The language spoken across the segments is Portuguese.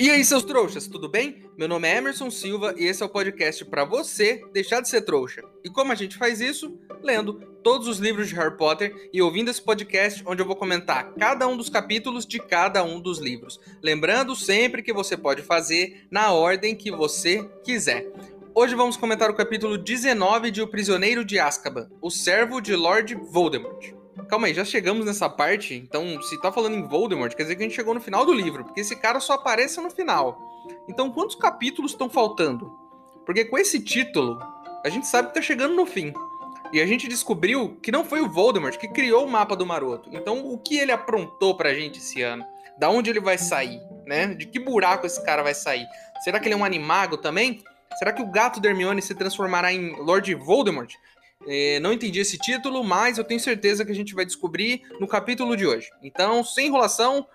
E aí, seus trouxas, tudo bem? Meu nome é Emerson Silva e esse é o podcast para você deixar de ser trouxa. E como a gente faz isso? Lendo todos os livros de Harry Potter e ouvindo esse podcast onde eu vou comentar cada um dos capítulos de cada um dos livros. Lembrando sempre que você pode fazer na ordem que você quiser. Hoje vamos comentar o capítulo 19 de O Prisioneiro de Azkaban, o servo de Lord Voldemort. Calma aí, já chegamos nessa parte, então se tá falando em Voldemort, quer dizer que a gente chegou no final do livro, porque esse cara só aparece no final. Então quantos capítulos estão faltando? Porque com esse título, a gente sabe que tá chegando no fim. E a gente descobriu que não foi o Voldemort que criou o mapa do Maroto. Então o que ele aprontou pra gente esse ano? Da onde ele vai sair, né? De que buraco esse cara vai sair? Será que ele é um animago também? Será que o gato da Hermione se transformará em Lord Voldemort? É, não entendi esse título, mas eu tenho certeza que a gente vai descobrir no capítulo de hoje. Então, sem enrolação,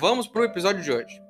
vamos pro episódio de hoje.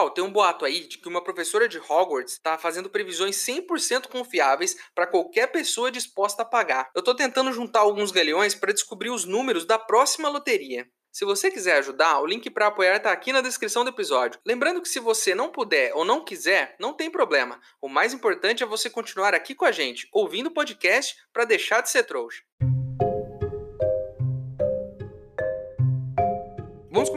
Pessoal, tem um boato aí de que uma professora de Hogwarts está fazendo previsões 100% confiáveis para qualquer pessoa disposta a pagar. Eu estou tentando juntar alguns galeões para descobrir os números da próxima loteria. Se você quiser ajudar, o link para apoiar está aqui na descrição do episódio. Lembrando que se você não puder ou não quiser, não tem problema. O mais importante é você continuar aqui com a gente, ouvindo o podcast para deixar de ser trouxa.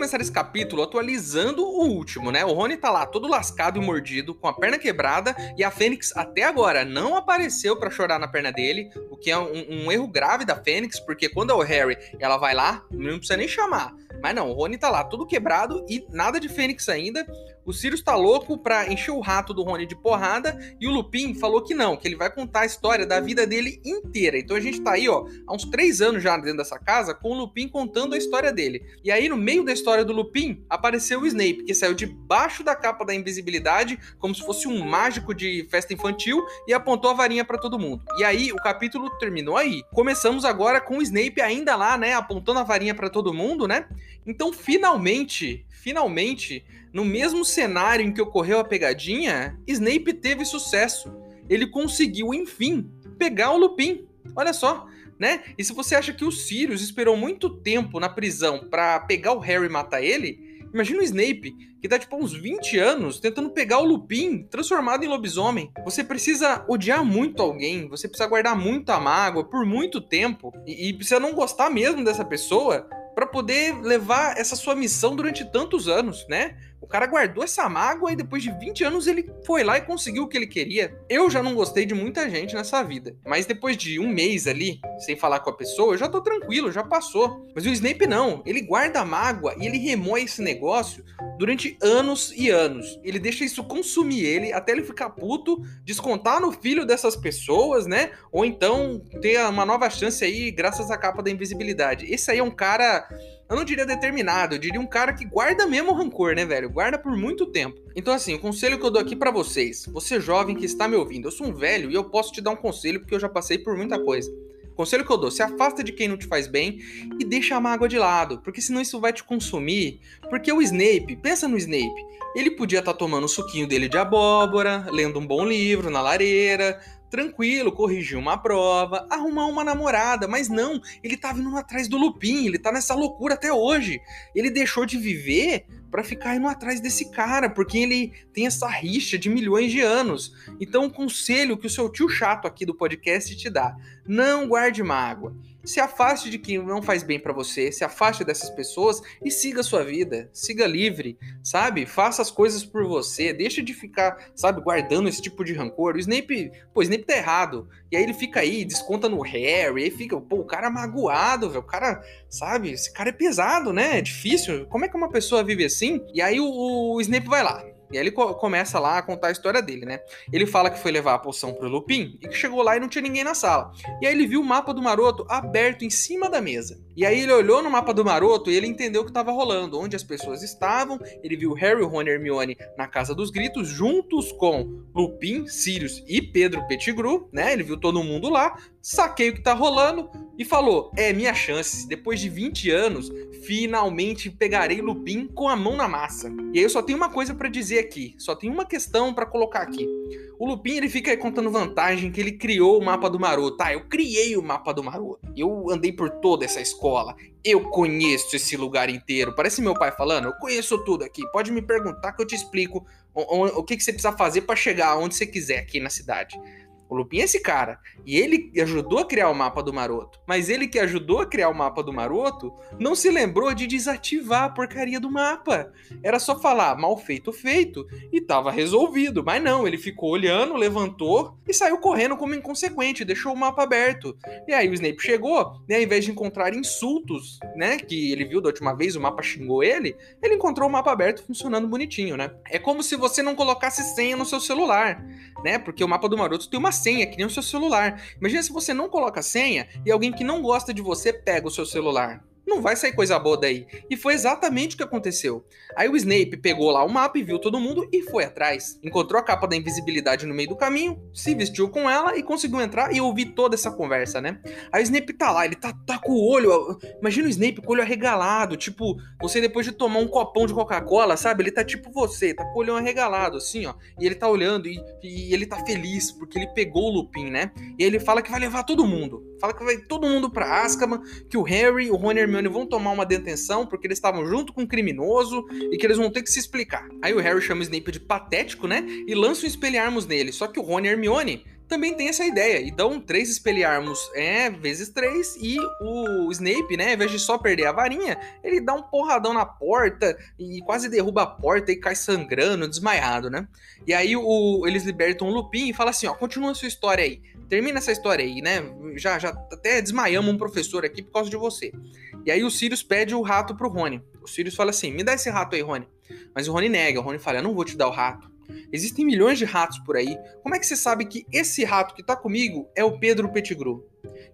Começar esse capítulo atualizando o último, né? O Rony tá lá todo lascado e mordido, com a perna quebrada, e a Fênix até agora não apareceu para chorar na perna dele, o que é um, um, erro grave da Fênix, porque quando é o Harry ela vai lá, não precisa nem chamar. Mas não, o Rony tá lá todo quebrado e nada de Fênix ainda. O Sirius tá louco pra encher o rato do Rony de porrada e o Lupin falou que não, que ele vai contar a história da vida dele inteira. Então a gente tá aí, ó, há uns três anos já dentro dessa casa com o Lupin contando a história dele. E aí, no meio da história do Lupin, apareceu o Snape, que saiu debaixo da capa da invisibilidade, como se fosse um mágico de festa infantil, e apontou a varinha para todo mundo. E aí, o capítulo terminou aí. Começamos agora com o Snape ainda lá, né, apontando a varinha para todo mundo, né? Então, finalmente, finalmente no mesmo cenário em que ocorreu a pegadinha, Snape teve sucesso. Ele conseguiu, enfim, pegar o Lupin. Olha só, né? E se você acha que o Sirius esperou muito tempo na prisão para pegar o Harry e matar ele, imagina o Snape, que tá tipo uns 20 anos tentando pegar o Lupin transformado em lobisomem. Você precisa odiar muito alguém, você precisa guardar muita mágoa por muito tempo e, e precisa não gostar mesmo dessa pessoa para poder levar essa sua missão durante tantos anos, né? O cara guardou essa mágoa e depois de 20 anos ele foi lá e conseguiu o que ele queria. Eu já não gostei de muita gente nessa vida, mas depois de um mês ali, sem falar com a pessoa, eu já tô tranquilo, já passou. Mas o Snape não, ele guarda a mágoa e ele remoe esse negócio durante anos e anos. Ele deixa isso consumir ele até ele ficar puto, descontar no filho dessas pessoas, né? Ou então ter uma nova chance aí graças à capa da invisibilidade. Esse aí é um cara eu não diria determinado, eu diria um cara que guarda mesmo o rancor, né, velho? Guarda por muito tempo. Então, assim, o conselho que eu dou aqui para vocês, você jovem que está me ouvindo, eu sou um velho e eu posso te dar um conselho porque eu já passei por muita coisa. Conselho que eu dou: se afasta de quem não te faz bem e deixa a mágoa de lado, porque senão isso vai te consumir. Porque o Snape, pensa no Snape, ele podia estar tá tomando o suquinho dele de abóbora, lendo um bom livro na lareira, tranquilo, corrigir uma prova, arrumar uma namorada, mas não, ele tá vindo atrás do Lupin, ele tá nessa loucura até hoje. Ele deixou de viver para ficar indo atrás desse cara, porque ele tem essa rixa de milhões de anos. Então, o conselho que o seu tio chato aqui do podcast te dá: não guarde mágoa. Se afaste de quem não faz bem para você, se afaste dessas pessoas e siga a sua vida, siga livre, sabe? Faça as coisas por você, deixa de ficar, sabe, guardando esse tipo de rancor. O Snape, pô, o Snape tá errado. E aí ele fica aí, desconta no Harry, aí fica, pô, o cara magoado, velho. O cara, sabe, esse cara é pesado, né? É difícil. Como é que uma pessoa vive assim? E aí o, o Snape vai lá, e aí ele co começa lá a contar a história dele, né? Ele fala que foi levar a poção pro Lupin e que chegou lá e não tinha ninguém na sala. E aí ele viu o mapa do maroto aberto em cima da mesa. E aí ele olhou no mapa do maroto e ele entendeu o que estava rolando, onde as pessoas estavam. Ele viu Harry, Ron e Hermione na Casa dos Gritos, juntos com Lupin, Sirius e Pedro Pettigrew, né? Ele viu todo mundo lá. Saquei o que tá rolando, e falou: É minha chance, depois de 20 anos, finalmente pegarei Lupin com a mão na massa. E aí eu só tenho uma coisa para dizer aqui, só tenho uma questão para colocar aqui. O Lupin ele fica aí contando vantagem que ele criou o mapa do Maroto. Tá, eu criei o mapa do Maroto. Eu andei por toda essa escola. Eu conheço esse lugar inteiro. Parece meu pai falando: Eu conheço tudo aqui. Pode me perguntar que eu te explico o, o, o que, que você precisa fazer para chegar onde você quiser aqui na cidade. O Lupin é esse cara. E ele ajudou a criar o mapa do Maroto. Mas ele que ajudou a criar o mapa do Maroto não se lembrou de desativar a porcaria do mapa. Era só falar mal feito, feito e tava resolvido. Mas não, ele ficou olhando, levantou e saiu correndo como inconsequente, deixou o mapa aberto. E aí o Snape chegou, e ao invés de encontrar insultos, né, que ele viu da última vez, o mapa xingou ele, ele encontrou o mapa aberto funcionando bonitinho, né? É como se você não colocasse senha no seu celular, né? Porque o mapa do Maroto tem uma senha, que nem o seu celular. Imagina se você não coloca senha e alguém que não gosta de você pega o seu celular não vai sair coisa boa daí. E foi exatamente o que aconteceu. Aí o Snape pegou lá o mapa e viu todo mundo e foi atrás. Encontrou a capa da invisibilidade no meio do caminho, se vestiu com ela e conseguiu entrar e ouvir toda essa conversa, né? Aí o Snape tá lá, ele tá, tá com o olho. Imagina o Snape com o olho arregalado, tipo, você depois de tomar um copão de Coca-Cola, sabe? Ele tá tipo você, tá com o olho arregalado, assim, ó. E ele tá olhando e, e ele tá feliz porque ele pegou o Lupin, né? E ele fala que vai levar todo mundo. Fala que vai todo mundo pra Azkaban, que o Harry, o Rony Hermione vão tomar uma detenção porque eles estavam junto com um criminoso e que eles vão ter que se explicar. Aí o Harry chama o Snape de patético, né? E lança um espelharmos nele. Só que o Rony e Hermione também tem essa ideia. E dão três espelharmos é, vezes três, e o Snape, né, ao invés de só perder a varinha, ele dá um porradão na porta e quase derruba a porta e cai sangrando, desmaiado, né? E aí o, eles libertam o Lupin e fala assim: ó, continua a sua história aí. Termina essa história aí, né? Já, já até desmaiamos um professor aqui por causa de você. E aí o Sirius pede o rato pro Rony. O Sirius fala assim: me dá esse rato aí, Rony. Mas o Rony nega. O Rony fala: eu não vou te dar o rato. Existem milhões de ratos por aí. Como é que você sabe que esse rato que tá comigo é o Pedro Pettigrew?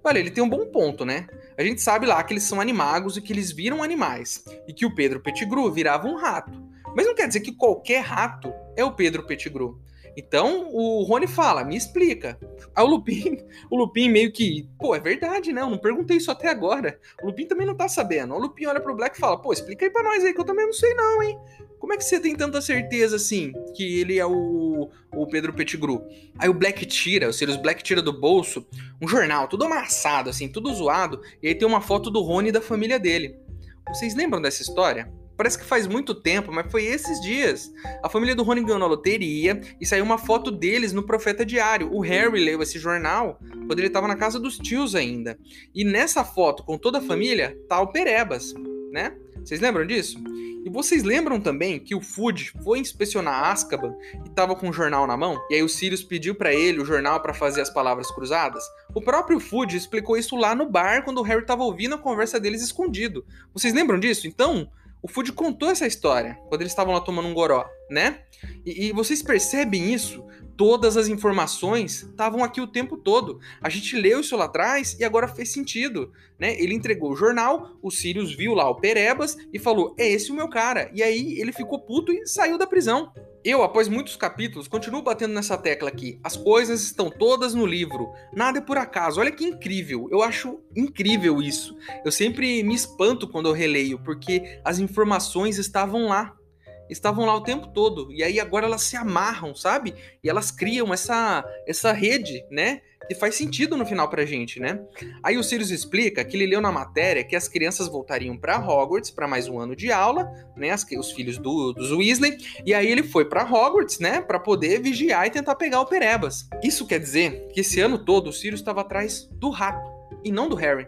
Olha, ele tem um bom ponto, né? A gente sabe lá que eles são animagos e que eles viram animais. E que o Pedro Pettigrew virava um rato. Mas não quer dizer que qualquer rato é o Pedro Pettigrew. Então o Rony fala, me explica. Aí o Lupin, o Lupin meio que, pô, é verdade, né? Eu não perguntei isso até agora. O Lupin também não tá sabendo. O Lupin olha pro Black e fala, pô, explica aí pra nós aí que eu também não sei não, hein? Como é que você tem tanta certeza assim que ele é o, o Pedro Pettigrew? Aí o Black tira, o Sirius Black tira do bolso um jornal todo amassado, assim, tudo zoado, e aí tem uma foto do Rony e da família dele. Vocês lembram dessa história? Parece que faz muito tempo, mas foi esses dias. A família do Rony ganhou na loteria e saiu uma foto deles no Profeta Diário. O Harry leu esse jornal quando ele estava na casa dos tios ainda. E nessa foto, com toda a família, tá o Perebas, né? Vocês lembram disso? E vocês lembram também que o Fudge foi inspecionar Azkaban e tava com o jornal na mão? E aí o Sirius pediu para ele o jornal para fazer as palavras cruzadas? O próprio Fudge explicou isso lá no bar quando o Harry tava ouvindo a conversa deles escondido. Vocês lembram disso? Então, o Food contou essa história quando eles estavam lá tomando um goró, né? E, e vocês percebem isso? Todas as informações estavam aqui o tempo todo. A gente leu isso lá atrás e agora fez sentido, né? Ele entregou o jornal, o Sirius viu lá o Perebas e falou: "É esse o meu cara". E aí ele ficou puto e saiu da prisão. Eu, após muitos capítulos, continuo batendo nessa tecla aqui. As coisas estão todas no livro. Nada é por acaso. Olha que incrível. Eu acho incrível isso. Eu sempre me espanto quando eu releio, porque as informações estavam lá estavam lá o tempo todo. E aí agora elas se amarram, sabe? E elas criam essa, essa rede, né? Que faz sentido no final pra gente, né? Aí o Sirius explica que ele leu na matéria que as crianças voltariam para Hogwarts para mais um ano de aula, né? As, os filhos do, dos Weasley. E aí ele foi para Hogwarts, né? Para poder vigiar e tentar pegar o Perebas. Isso quer dizer que esse ano todo o Sirius estava atrás do rato e não do Harry.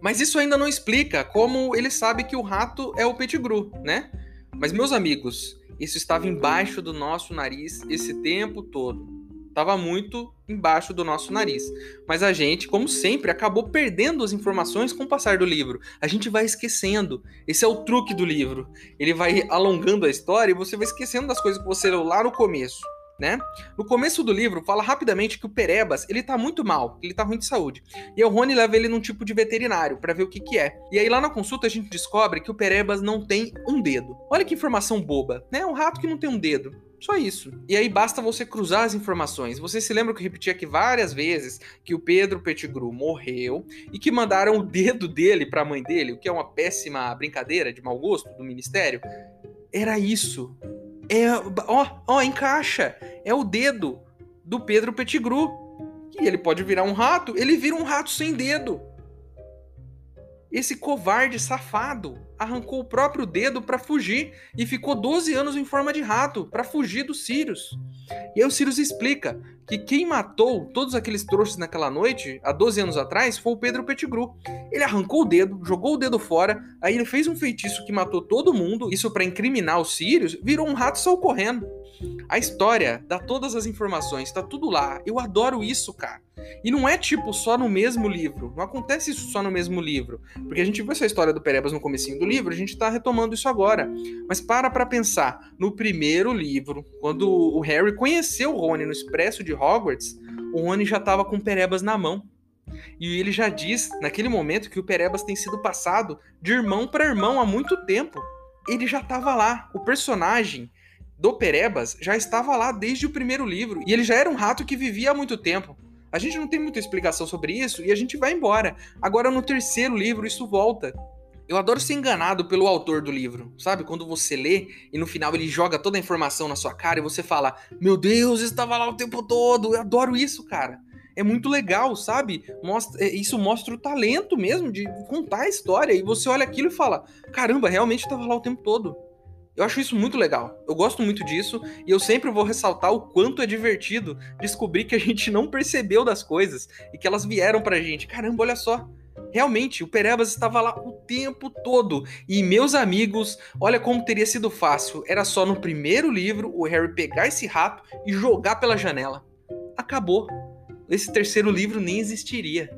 Mas isso ainda não explica como ele sabe que o rato é o Pettigrew, né? Mas, meus amigos, isso estava embaixo do nosso nariz esse tempo todo. Estava muito embaixo do nosso nariz. Mas a gente, como sempre, acabou perdendo as informações com o passar do livro. A gente vai esquecendo. Esse é o truque do livro. Ele vai alongando a história e você vai esquecendo das coisas que você leu lá no começo né? No começo do livro, fala rapidamente que o Perebas, ele tá muito mal, ele tá ruim de saúde. E o Rony leva ele num tipo de veterinário para ver o que que é. E aí lá na consulta a gente descobre que o Perebas não tem um dedo. Olha que informação boba, né? Um rato que não tem um dedo. Só isso. E aí basta você cruzar as informações. Você se lembra que eu repeti aqui várias vezes que o Pedro Pettigrew morreu e que mandaram o dedo dele para a mãe dele, o que é uma péssima brincadeira de mau gosto do ministério? Era isso. É, ó, ó, encaixa. É o dedo do Pedro Pettigrew. E ele pode virar um rato, ele vira um rato sem dedo. Esse covarde safado arrancou o próprio dedo para fugir e ficou 12 anos em forma de rato para fugir dos Sirius. E aí o Sirius explica que quem matou todos aqueles trouxas naquela noite, há 12 anos atrás, foi o Pedro Pettigrew. Ele arrancou o dedo, jogou o dedo fora, aí ele fez um feitiço que matou todo mundo, isso para incriminar os Sirius, virou um rato saiu correndo. A história dá todas as informações, tá tudo lá. Eu adoro isso, cara. E não é tipo só no mesmo livro. Não acontece isso só no mesmo livro. Porque a gente viu essa história do Perebas no comecinho do livro, a gente tá retomando isso agora. Mas para pra pensar. No primeiro livro, quando o Harry conheceu o Rony no Expresso de Hogwarts, o Rony já tava com o Perebas na mão. E ele já diz, naquele momento, que o Perebas tem sido passado de irmão para irmão há muito tempo. Ele já estava lá. O personagem do Perebas já estava lá desde o primeiro livro. E ele já era um rato que vivia há muito tempo. A gente não tem muita explicação sobre isso e a gente vai embora. Agora, no terceiro livro, isso volta. Eu adoro ser enganado pelo autor do livro, sabe? Quando você lê e no final ele joga toda a informação na sua cara e você fala: Meu Deus, estava lá o tempo todo. Eu adoro isso, cara. É muito legal, sabe? Mostra, é, isso mostra o talento mesmo de contar a história. E você olha aquilo e fala: Caramba, realmente estava lá o tempo todo. Eu acho isso muito legal. Eu gosto muito disso e eu sempre vou ressaltar o quanto é divertido descobrir que a gente não percebeu das coisas e que elas vieram pra gente. Caramba, olha só. Realmente, o Perebas estava lá o tempo todo. E meus amigos, olha como teria sido fácil. Era só no primeiro livro o Harry pegar esse rato e jogar pela janela. Acabou. Esse terceiro livro nem existiria.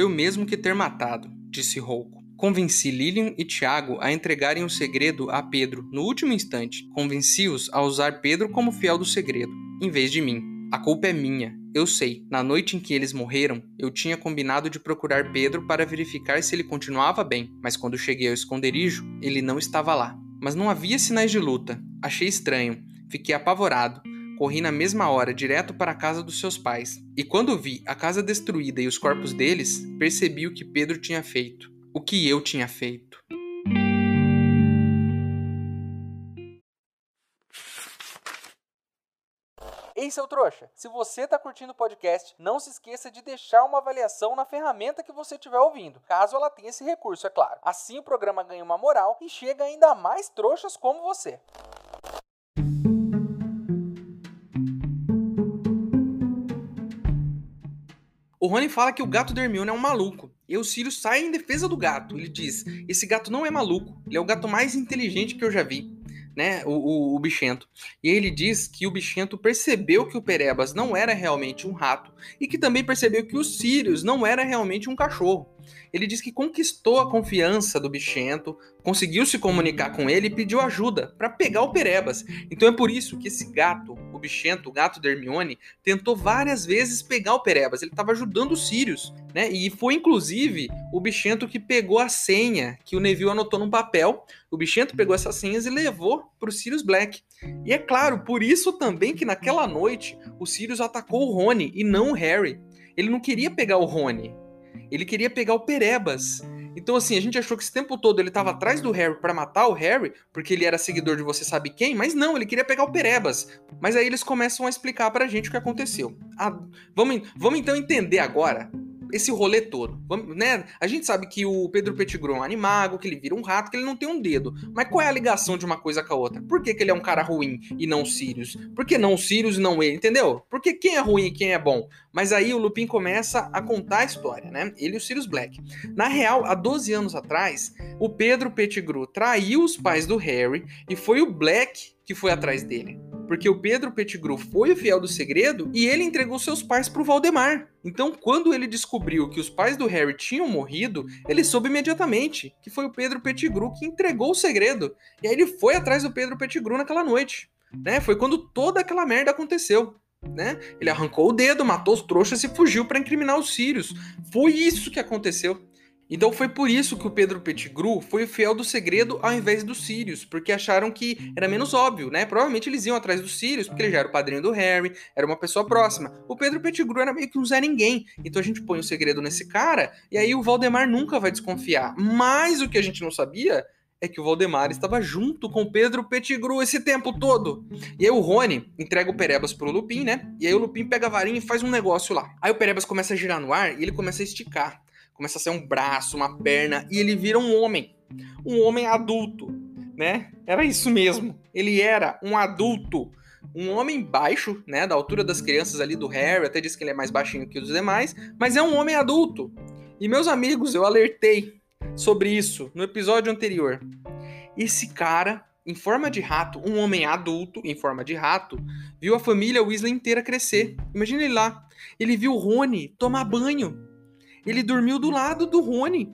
Foi o mesmo que ter matado, disse Rouco. Convenci Lilian e Tiago a entregarem o segredo a Pedro no último instante. Convenci-os a usar Pedro como fiel do segredo, em vez de mim. A culpa é minha, eu sei. Na noite em que eles morreram, eu tinha combinado de procurar Pedro para verificar se ele continuava bem, mas quando cheguei ao esconderijo, ele não estava lá. Mas não havia sinais de luta. Achei estranho. Fiquei apavorado corri na mesma hora direto para a casa dos seus pais. E quando vi a casa destruída e os corpos deles, percebi o que Pedro tinha feito. O que eu tinha feito. Ei, seu trouxa! Se você está curtindo o podcast, não se esqueça de deixar uma avaliação na ferramenta que você estiver ouvindo, caso ela tenha esse recurso, é claro. Assim o programa ganha uma moral e chega ainda mais trouxas como você. O Rony fala que o gato da Hermione é um maluco. E o Sirius sai em defesa do gato. Ele diz: Esse gato não é maluco, ele é o gato mais inteligente que eu já vi. Né, o, o, o bichento. E ele diz que o bichento percebeu que o Perebas não era realmente um rato e que também percebeu que o Sirius não era realmente um cachorro. Ele diz que conquistou a confiança do bichento, conseguiu se comunicar com ele e pediu ajuda para pegar o Perebas. Então é por isso que esse gato, o bichento, o gato da Hermione, tentou várias vezes pegar o Perebas. Ele estava ajudando os Sirius, né? E foi inclusive o bichento que pegou a senha que o Neville anotou num papel. O bichento pegou essas senhas e levou para o Sirius Black. E é claro, por isso também que naquela noite o Sirius atacou o Rony e não o Harry. Ele não queria pegar o Rony, ele queria pegar o Perebas. Então, assim, a gente achou que esse tempo todo ele estava atrás do Harry para matar o Harry, porque ele era seguidor de você sabe quem, mas não, ele queria pegar o Perebas. Mas aí eles começam a explicar pra gente o que aconteceu. Ah, vamos, vamos então entender agora esse rolê todo. Vamos, né? A gente sabe que o Pedro Pettigrew é um animago, que ele vira um rato, que ele não tem um dedo. Mas qual é a ligação de uma coisa com a outra? Por que, que ele é um cara ruim e não Sirius? Por que não Sirius e não ele? Entendeu? Porque quem é ruim e quem é bom? Mas aí o Lupin começa a contar a história, né? Ele e o Sirius Black. Na real, há 12 anos atrás, o Pedro Pettigrew traiu os pais do Harry e foi o Black que foi atrás dele porque o Pedro Pettigrew foi o fiel do segredo e ele entregou seus pais para o Valdemar. Então, quando ele descobriu que os pais do Harry tinham morrido, ele soube imediatamente que foi o Pedro Pettigrew que entregou o segredo. E aí ele foi atrás do Pedro Pettigrew naquela noite. Né? Foi quando toda aquela merda aconteceu. Né? Ele arrancou o dedo, matou os trouxas e fugiu para incriminar os sírios. Foi isso que aconteceu. Então foi por isso que o Pedro Pettigrew foi fiel do segredo ao invés dos Sirius, porque acharam que era menos óbvio, né? Provavelmente eles iam atrás dos Sirius, porque ele já era o padrinho do Harry, era uma pessoa próxima. O Pedro Pettigrew era meio que um Zé Ninguém. Então a gente põe o segredo nesse cara, e aí o Valdemar nunca vai desconfiar. Mas o que a gente não sabia é que o Valdemar estava junto com o Pedro Pettigrew esse tempo todo. E aí o Rony entrega o Perebas pro Lupin, né? E aí o Lupin pega a varinha e faz um negócio lá. Aí o Perebas começa a girar no ar e ele começa a esticar começa a ser um braço, uma perna, e ele vira um homem. Um homem adulto, né? Era isso mesmo. Ele era um adulto. Um homem baixo, né? Da altura das crianças ali do Harry, até diz que ele é mais baixinho que os demais, mas é um homem adulto. E meus amigos, eu alertei sobre isso no episódio anterior. Esse cara, em forma de rato, um homem adulto, em forma de rato, viu a família Weasley inteira crescer. Imagina ele lá. Ele viu o Rony tomar banho ele dormiu do lado do Rony.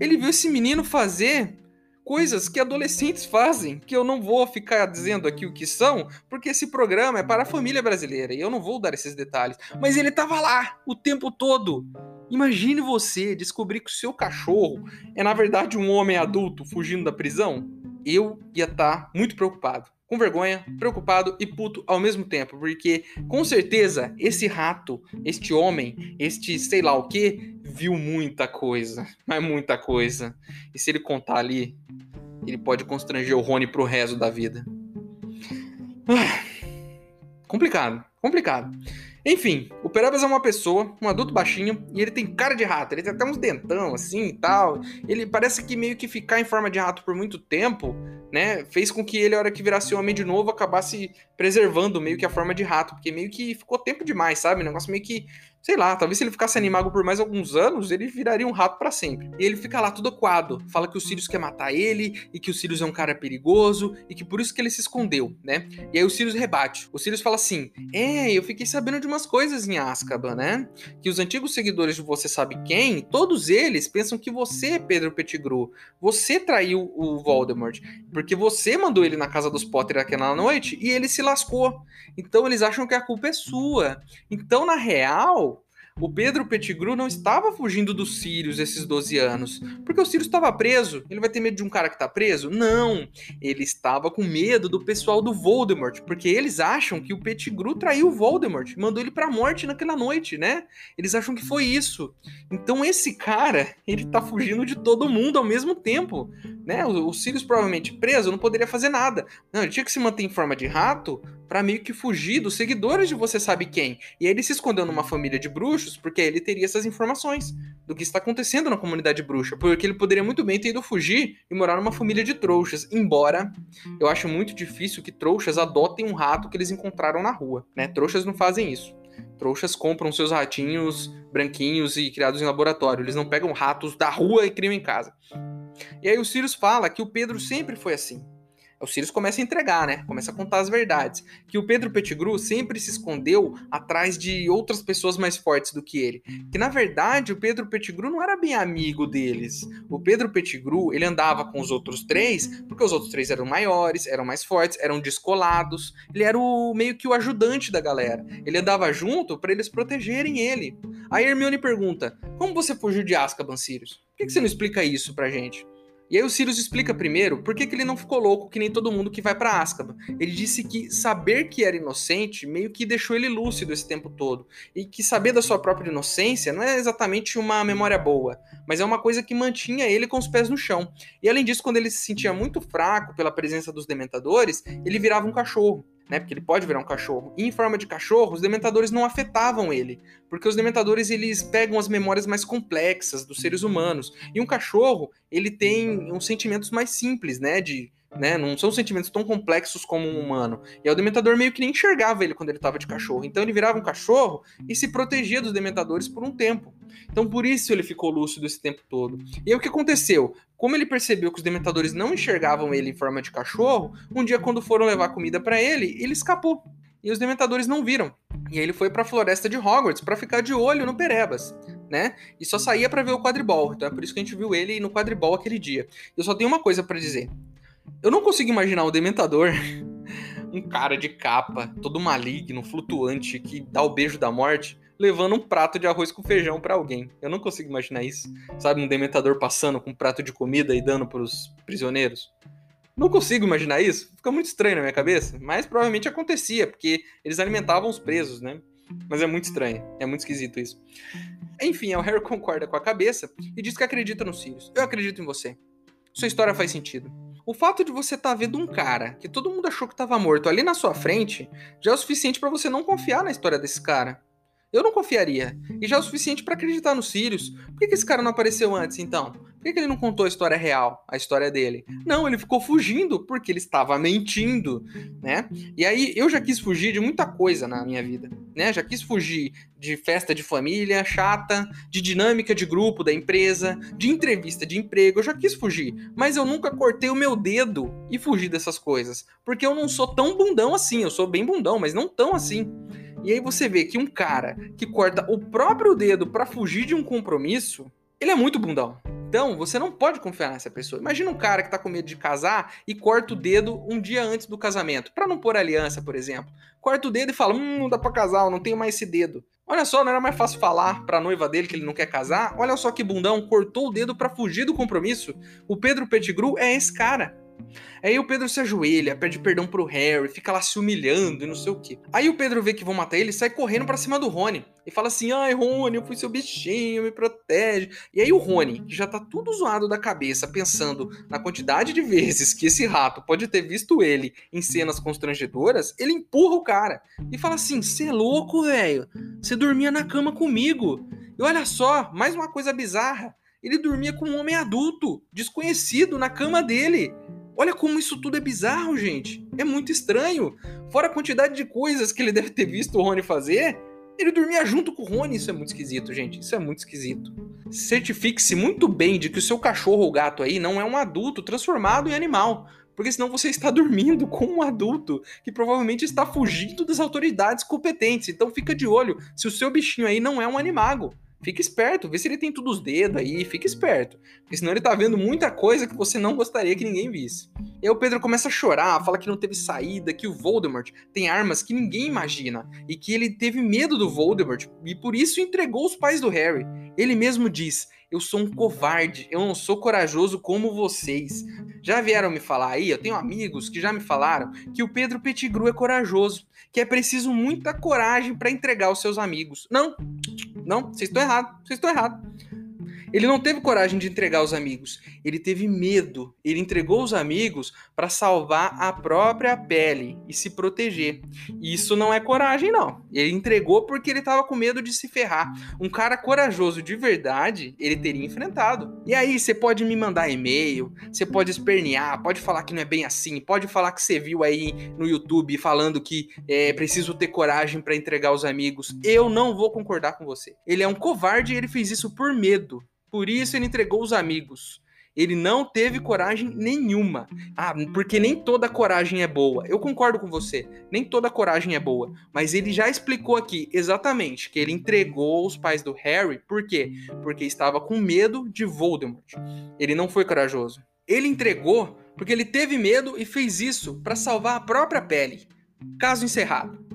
Ele viu esse menino fazer coisas que adolescentes fazem, que eu não vou ficar dizendo aqui o que são, porque esse programa é para a família brasileira e eu não vou dar esses detalhes. Mas ele estava lá o tempo todo. Imagine você descobrir que o seu cachorro é na verdade um homem adulto fugindo da prisão. Eu ia estar tá muito preocupado com vergonha, preocupado e puto ao mesmo tempo, porque com certeza esse rato, este homem, este sei lá o que, viu muita coisa, mas muita coisa. E se ele contar ali, ele pode constranger o Rony pro resto da vida. Ah, complicado, complicado. Enfim, o Perabas é uma pessoa, um adulto baixinho, e ele tem cara de rato. Ele tem até uns dentão assim e tal. Ele parece que meio que ficar em forma de rato por muito tempo, né, fez com que ele, a hora que virasse homem de novo, acabasse preservando meio que a forma de rato, porque meio que ficou tempo demais, sabe? O negócio meio que sei lá, talvez se ele ficasse animado por mais alguns anos, ele viraria um rato para sempre. E ele fica lá todo coado, fala que o Sirius quer matar ele e que o Sirius é um cara perigoso e que por isso que ele se escondeu, né? E aí o Sirius rebate. O Sirius fala assim: "É, eu fiquei sabendo de umas coisas em Azkaban, né? Que os antigos seguidores de você sabe quem, todos eles pensam que você, Pedro Pettigrew, você traiu o Voldemort, porque você mandou ele na casa dos Potter aquela noite e ele se lascou. Então eles acham que a culpa é sua. Então na real, o Pedro Pettigrew não estava fugindo dos Sirius esses 12 anos, porque o Sirius estava preso. Ele vai ter medo de um cara que está preso? Não. Ele estava com medo do pessoal do Voldemort, porque eles acham que o Pettigrew traiu o Voldemort, mandou ele para a morte naquela noite, né? Eles acham que foi isso. Então esse cara, ele tá fugindo de todo mundo ao mesmo tempo, né? O, o Sirius provavelmente preso não poderia fazer nada. Não, ele tinha que se manter em forma de rato para meio que fugir dos seguidores de você sabe quem. E ele se escondeu numa família de bruxos porque ele teria essas informações do que está acontecendo na comunidade bruxa. Porque ele poderia muito bem ter ido fugir e morar numa família de trouxas. Embora eu acho muito difícil que trouxas adotem um rato que eles encontraram na rua. Né? Trouxas não fazem isso. Trouxas compram seus ratinhos branquinhos e criados em laboratório. Eles não pegam ratos da rua e criam em casa. E aí o Sirius fala que o Pedro sempre foi assim o Sirius começa a entregar, né? Começa a contar as verdades. Que o Pedro Pettigrew sempre se escondeu atrás de outras pessoas mais fortes do que ele. Que na verdade o Pedro Pettigrew não era bem amigo deles. O Pedro Pettigrew, ele andava com os outros três, porque os outros três eram maiores, eram mais fortes, eram descolados. Ele era o meio que o ajudante da galera. Ele andava junto para eles protegerem ele. Aí Hermione pergunta: "Como você fugiu de Azkaban, Sirius? Por que você não explica isso pra gente?" E aí o Sirius explica primeiro por que, que ele não ficou louco que nem todo mundo que vai para Azkaban. Ele disse que saber que era inocente meio que deixou ele lúcido esse tempo todo. E que saber da sua própria inocência não é exatamente uma memória boa, mas é uma coisa que mantinha ele com os pés no chão. E além disso, quando ele se sentia muito fraco pela presença dos dementadores, ele virava um cachorro né? Porque ele pode virar um cachorro. E em forma de cachorro, os dementadores não afetavam ele, porque os dementadores eles pegam as memórias mais complexas dos seres humanos. E um cachorro, ele tem uns sentimentos mais simples, né, de né? Não são sentimentos tão complexos como um humano. E o Dementador meio que nem enxergava ele quando ele estava de cachorro. Então ele virava um cachorro e se protegia dos Dementadores por um tempo. Então por isso ele ficou lúcido esse tempo todo. E aí o que aconteceu? Como ele percebeu que os Dementadores não enxergavam ele em forma de cachorro, um dia quando foram levar comida para ele, ele escapou. E os Dementadores não viram. E aí ele foi para a floresta de Hogwarts para ficar de olho no Perebas, né? E só saía para ver o quadribol. Então é por isso que a gente viu ele no quadribol aquele dia. Eu só tenho uma coisa para dizer. Eu não consigo imaginar o Dementador um cara de capa, todo maligno, flutuante, que dá o beijo da morte, levando um prato de arroz com feijão para alguém. Eu não consigo imaginar isso. Sabe, um dementador passando com um prato de comida e dando pros prisioneiros. Não consigo imaginar isso. Fica muito estranho na minha cabeça. Mas provavelmente acontecia, porque eles alimentavam os presos, né? Mas é muito estranho. É muito esquisito isso. Enfim, o Harry concorda com a cabeça e diz que acredita nos Sirius. Eu acredito em você. Sua história faz sentido. O fato de você estar tá vendo um cara que todo mundo achou que estava morto ali na sua frente já é o suficiente para você não confiar na história desse cara. Eu não confiaria. E já é o suficiente para acreditar nos Sirius. Por que, que esse cara não apareceu antes, então? Por que, que ele não contou a história real, a história dele? Não, ele ficou fugindo porque ele estava mentindo, né? E aí eu já quis fugir de muita coisa na minha vida, né? Já quis fugir de festa de família chata, de dinâmica de grupo da empresa, de entrevista de emprego, eu já quis fugir, mas eu nunca cortei o meu dedo e fugi dessas coisas, porque eu não sou tão bundão assim, eu sou bem bundão, mas não tão assim. E aí você vê que um cara que corta o próprio dedo para fugir de um compromisso, ele é muito bundão. Então, você não pode confiar nessa pessoa. Imagina um cara que tá com medo de casar e corta o dedo um dia antes do casamento, para não pôr aliança, por exemplo. Corta o dedo e fala: "Hum, não dá para casar, eu não tenho mais esse dedo". Olha só, não era mais fácil falar pra noiva dele que ele não quer casar? Olha só que bundão, cortou o dedo para fugir do compromisso. O Pedro Pettigrew é esse cara. Aí o Pedro se ajoelha, pede perdão pro Harry, fica lá se humilhando e não sei o que. Aí o Pedro vê que vão matar ele e sai correndo para cima do Rony. E fala assim: ai, Rony, eu fui seu bichinho, me protege. E aí o Rony, que já tá tudo zoado da cabeça, pensando na quantidade de vezes que esse rato pode ter visto ele em cenas constrangedoras, ele empurra o cara e fala assim: você é louco, velho? Você dormia na cama comigo. E olha só, mais uma coisa bizarra. Ele dormia com um homem adulto, desconhecido, na cama dele. Olha como isso tudo é bizarro, gente. É muito estranho. Fora a quantidade de coisas que ele deve ter visto o Rony fazer, ele dormia junto com o Rony. Isso é muito esquisito, gente. Isso é muito esquisito. Certifique-se muito bem de que o seu cachorro ou gato aí não é um adulto transformado em animal. Porque senão você está dormindo com um adulto que provavelmente está fugindo das autoridades competentes. Então fica de olho se o seu bichinho aí não é um animago. Fica esperto, vê se ele tem todos os dedos aí, fica esperto. Porque senão ele tá vendo muita coisa que você não gostaria que ninguém visse. E aí o Pedro começa a chorar, fala que não teve saída, que o Voldemort tem armas que ninguém imagina. E que ele teve medo do Voldemort e por isso entregou os pais do Harry. Ele mesmo diz: Eu sou um covarde, eu não sou corajoso como vocês. Já vieram me falar aí, eu tenho amigos que já me falaram que o Pedro Pettigrew é corajoso, que é preciso muita coragem para entregar os seus amigos. Não, não, vocês estão errados, vocês estão errados. Ele não teve coragem de entregar os amigos, ele teve medo. Ele entregou os amigos para salvar a própria pele e se proteger. Isso não é coragem, não. Ele entregou porque ele estava com medo de se ferrar. Um cara corajoso de verdade, ele teria enfrentado. E aí, você pode me mandar e-mail, você pode espernear, pode falar que não é bem assim, pode falar que você viu aí no YouTube falando que é preciso ter coragem para entregar os amigos. Eu não vou concordar com você. Ele é um covarde e ele fez isso por medo. Por isso ele entregou os amigos. Ele não teve coragem nenhuma. Ah, porque nem toda coragem é boa. Eu concordo com você. Nem toda coragem é boa. Mas ele já explicou aqui exatamente que ele entregou os pais do Harry. Por quê? Porque estava com medo de Voldemort. Ele não foi corajoso. Ele entregou porque ele teve medo e fez isso para salvar a própria pele. Caso encerrado.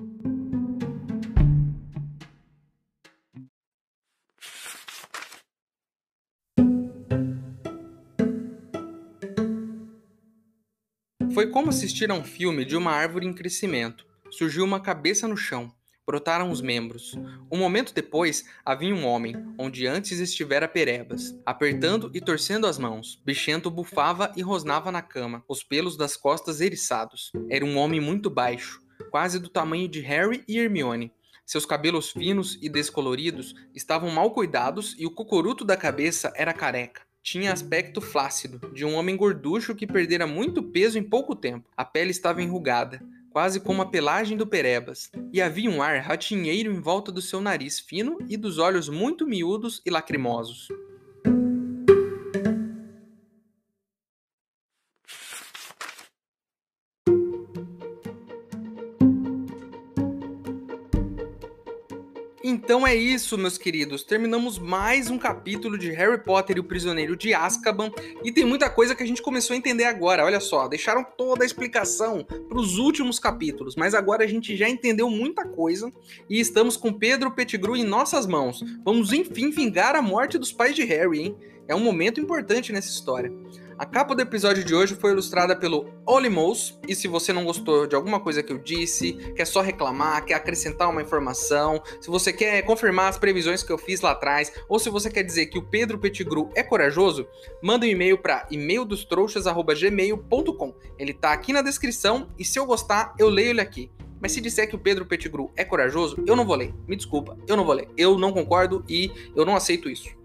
Foi como assistir a um filme de uma árvore em crescimento. Surgiu uma cabeça no chão, brotaram os membros. Um momento depois, havia um homem, onde antes estivera Perebas, apertando e torcendo as mãos. Bichento bufava e rosnava na cama, os pelos das costas eriçados. Era um homem muito baixo, quase do tamanho de Harry e Hermione. Seus cabelos finos e descoloridos estavam mal cuidados e o cocoruto da cabeça era careca tinha aspecto flácido, de um homem gorducho que perdera muito peso em pouco tempo. A pele estava enrugada, quase como a pelagem do Perebas, e havia um ar ratinheiro em volta do seu nariz fino e dos olhos muito miúdos e lacrimosos. Então é isso, meus queridos. Terminamos mais um capítulo de Harry Potter e o Prisioneiro de Azkaban e tem muita coisa que a gente começou a entender agora. Olha só, deixaram toda a explicação para os últimos capítulos, mas agora a gente já entendeu muita coisa e estamos com Pedro Pettigrew em nossas mãos. Vamos enfim vingar a morte dos pais de Harry, hein? É um momento importante nessa história. A capa do episódio de hoje foi ilustrada pelo Olimous, e se você não gostou de alguma coisa que eu disse, quer só reclamar, quer acrescentar uma informação, se você quer confirmar as previsões que eu fiz lá atrás, ou se você quer dizer que o Pedro Pettigrew é corajoso, manda um e-mail para e-maildostrouxas@gmail.com. Ele tá aqui na descrição e se eu gostar, eu leio ele aqui. Mas se disser que o Pedro Pettigrew é corajoso, eu não vou ler. Me desculpa, eu não vou ler. Eu não concordo e eu não aceito isso.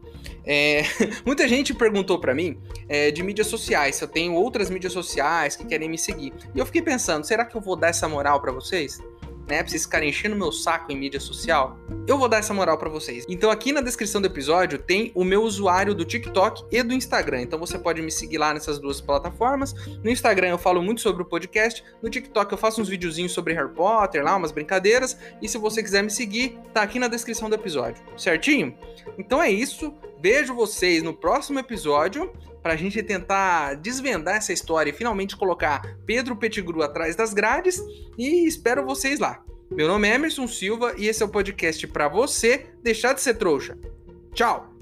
É, muita gente perguntou para mim é, de mídias sociais, se eu tenho outras mídias sociais que querem me seguir. E eu fiquei pensando, será que eu vou dar essa moral para vocês? Né, pra vocês ficarem enchendo meu saco em mídia social, eu vou dar essa moral para vocês. Então aqui na descrição do episódio tem o meu usuário do TikTok e do Instagram. Então você pode me seguir lá nessas duas plataformas. No Instagram eu falo muito sobre o podcast, no TikTok eu faço uns videozinhos sobre Harry Potter, lá umas brincadeiras, e se você quiser me seguir, tá aqui na descrição do episódio. Certinho? Então é isso. Vejo vocês no próximo episódio para a gente tentar desvendar essa história e finalmente colocar Pedro Pettigrew atrás das grades e espero vocês lá. Meu nome é Emerson Silva e esse é o podcast para você deixar de ser trouxa. Tchau!